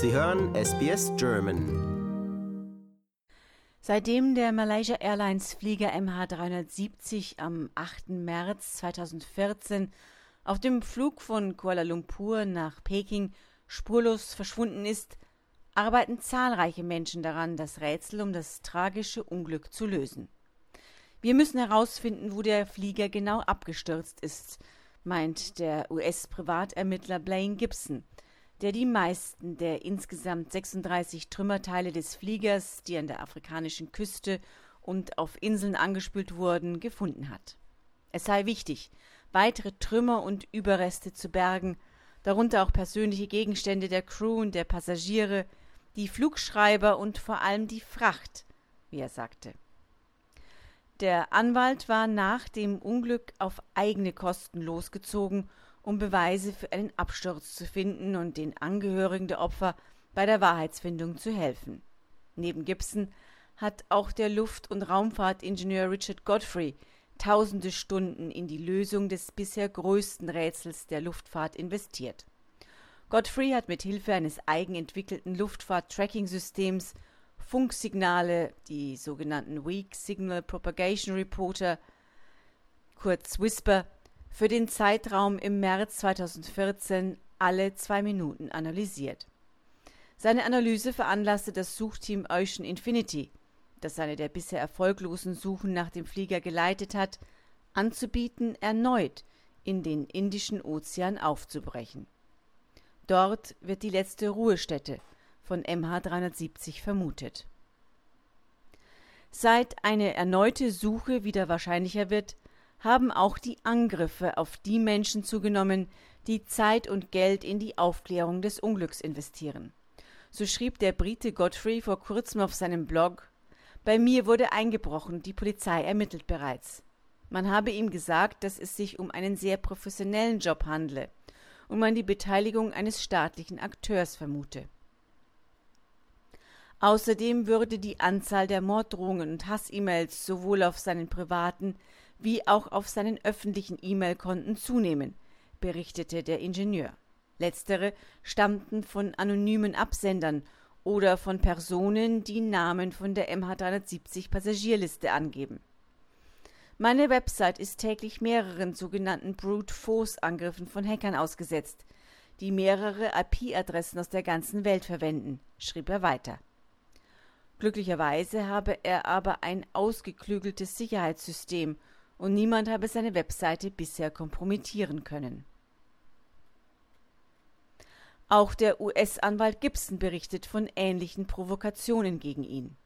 Sie hören SBS German. Seitdem der Malaysia Airlines Flieger MH370 am 8. März 2014 auf dem Flug von Kuala Lumpur nach Peking spurlos verschwunden ist, arbeiten zahlreiche Menschen daran, das Rätsel um das tragische Unglück zu lösen. Wir müssen herausfinden, wo der Flieger genau abgestürzt ist, meint der US-Privatermittler Blaine Gibson, der die meisten der insgesamt 36 Trümmerteile des Fliegers, die an der afrikanischen Küste und auf Inseln angespült wurden, gefunden hat. Es sei wichtig, weitere Trümmer und Überreste zu bergen, darunter auch persönliche Gegenstände der Crew und der Passagiere, die Flugschreiber und vor allem die Fracht, wie er sagte. Der Anwalt war nach dem Unglück auf eigene Kosten losgezogen, um Beweise für einen Absturz zu finden und den Angehörigen der Opfer bei der Wahrheitsfindung zu helfen. Neben Gibson hat auch der Luft- und Raumfahrtingenieur Richard Godfrey tausende Stunden in die Lösung des bisher größten Rätsels der Luftfahrt investiert. Godfrey hat mit Hilfe eines eigenentwickelten Luftfahrt-Tracking-Systems Funksignale, die sogenannten Weak Signal Propagation Reporter, kurz WHISPER, für den Zeitraum im März 2014 alle zwei Minuten analysiert. Seine Analyse veranlasste das Suchteam Ocean Infinity, das eine der bisher erfolglosen Suchen nach dem Flieger geleitet hat, anzubieten, erneut in den Indischen Ozean aufzubrechen. Dort wird die letzte Ruhestätte von MH370 vermutet. Seit eine erneute Suche wieder wahrscheinlicher wird, haben auch die Angriffe auf die Menschen zugenommen, die Zeit und Geld in die Aufklärung des Unglücks investieren. So schrieb der Brite Godfrey vor kurzem auf seinem Blog Bei mir wurde eingebrochen, die Polizei ermittelt bereits. Man habe ihm gesagt, dass es sich um einen sehr professionellen Job handle und man die Beteiligung eines staatlichen Akteurs vermute. Außerdem würde die Anzahl der Morddrohungen und Hass-E-Mails sowohl auf seinen privaten wie auch auf seinen öffentlichen E-Mail-Konten zunehmen, berichtete der Ingenieur. Letztere stammten von anonymen Absendern oder von Personen, die Namen von der MH370 Passagierliste angeben. Meine Website ist täglich mehreren sogenannten Brute Force Angriffen von Hackern ausgesetzt, die mehrere IP-Adressen aus der ganzen Welt verwenden, schrieb er weiter. Glücklicherweise habe er aber ein ausgeklügeltes Sicherheitssystem und niemand habe seine Webseite bisher kompromittieren können. Auch der US-Anwalt Gibson berichtet von ähnlichen Provokationen gegen ihn.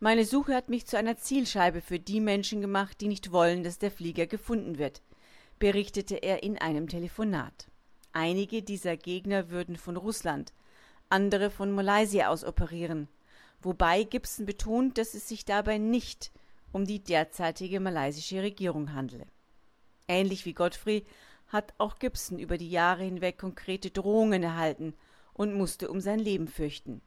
Meine Suche hat mich zu einer Zielscheibe für die Menschen gemacht, die nicht wollen, dass der Flieger gefunden wird, berichtete er in einem Telefonat. Einige dieser Gegner würden von Russland, andere von Malaysia aus operieren, wobei Gibson betont, dass es sich dabei nicht um die derzeitige malaysische Regierung handle. Ähnlich wie Godfrey hat auch Gibson über die Jahre hinweg konkrete Drohungen erhalten und musste um sein Leben fürchten.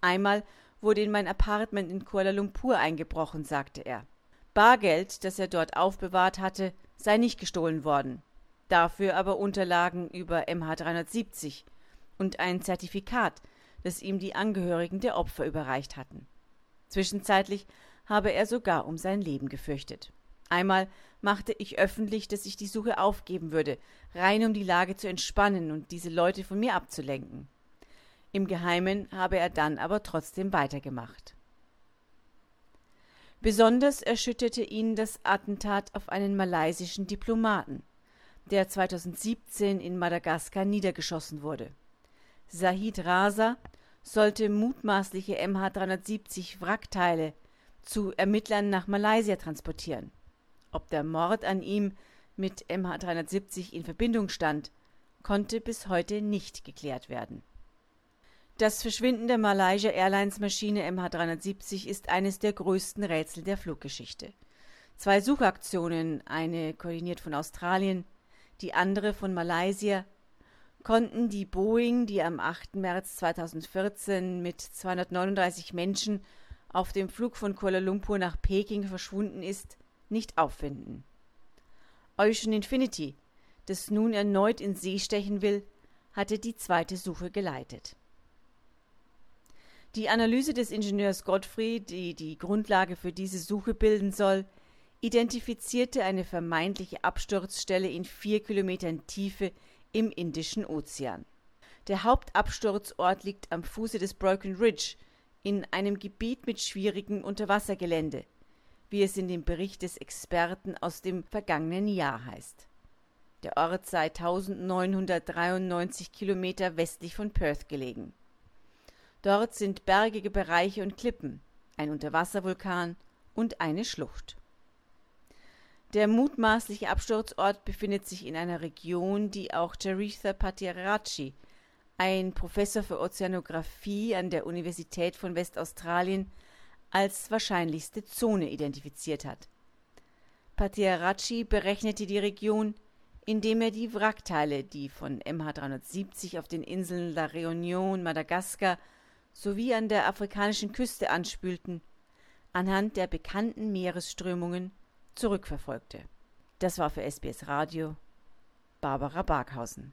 Einmal wurde in mein Apartment in Kuala Lumpur eingebrochen, sagte er. Bargeld, das er dort aufbewahrt hatte, sei nicht gestohlen worden, dafür aber Unterlagen über MH370 und ein Zertifikat, das ihm die Angehörigen der Opfer überreicht hatten. Zwischenzeitlich habe er sogar um sein Leben gefürchtet. Einmal machte ich öffentlich, dass ich die Suche aufgeben würde, rein um die Lage zu entspannen und diese Leute von mir abzulenken. Im Geheimen habe er dann aber trotzdem weitergemacht. Besonders erschütterte ihn das Attentat auf einen malaysischen Diplomaten, der 2017 in Madagaskar niedergeschossen wurde. Sahid Raza sollte mutmaßliche MH370 Wrackteile zu Ermittlern nach Malaysia transportieren. Ob der Mord an ihm mit MH370 in Verbindung stand, konnte bis heute nicht geklärt werden. Das Verschwinden der Malaysia Airlines Maschine MH370 ist eines der größten Rätsel der Fluggeschichte. Zwei Suchaktionen, eine koordiniert von Australien, die andere von Malaysia, konnten die Boeing, die am 8. März 2014 mit 239 Menschen auf dem Flug von Kuala Lumpur nach Peking verschwunden ist, nicht auffinden. Ocean Infinity, das nun erneut in See stechen will, hatte die zweite Suche geleitet. Die Analyse des Ingenieurs Godfrey, die die Grundlage für diese Suche bilden soll, identifizierte eine vermeintliche Absturzstelle in vier Kilometern Tiefe im Indischen Ozean. Der Hauptabsturzort liegt am Fuße des Broken Ridge in einem Gebiet mit schwierigem Unterwassergelände, wie es in dem Bericht des Experten aus dem vergangenen Jahr heißt. Der Ort sei 1993 Kilometer westlich von Perth gelegen. Dort sind bergige Bereiche und Klippen, ein Unterwasservulkan und eine Schlucht. Der mutmaßliche Absturzort befindet sich in einer Region, die auch Charitha Patiarachi, ein Professor für Ozeanographie an der Universität von Westaustralien, als wahrscheinlichste Zone identifiziert hat. Patiarachi berechnete die Region, indem er die Wrackteile, die von MH370 auf den Inseln La Réunion, Madagaskar sowie an der afrikanischen Küste anspülten, anhand der bekannten Meeresströmungen zurückverfolgte. Das war für SBS Radio Barbara Barkhausen.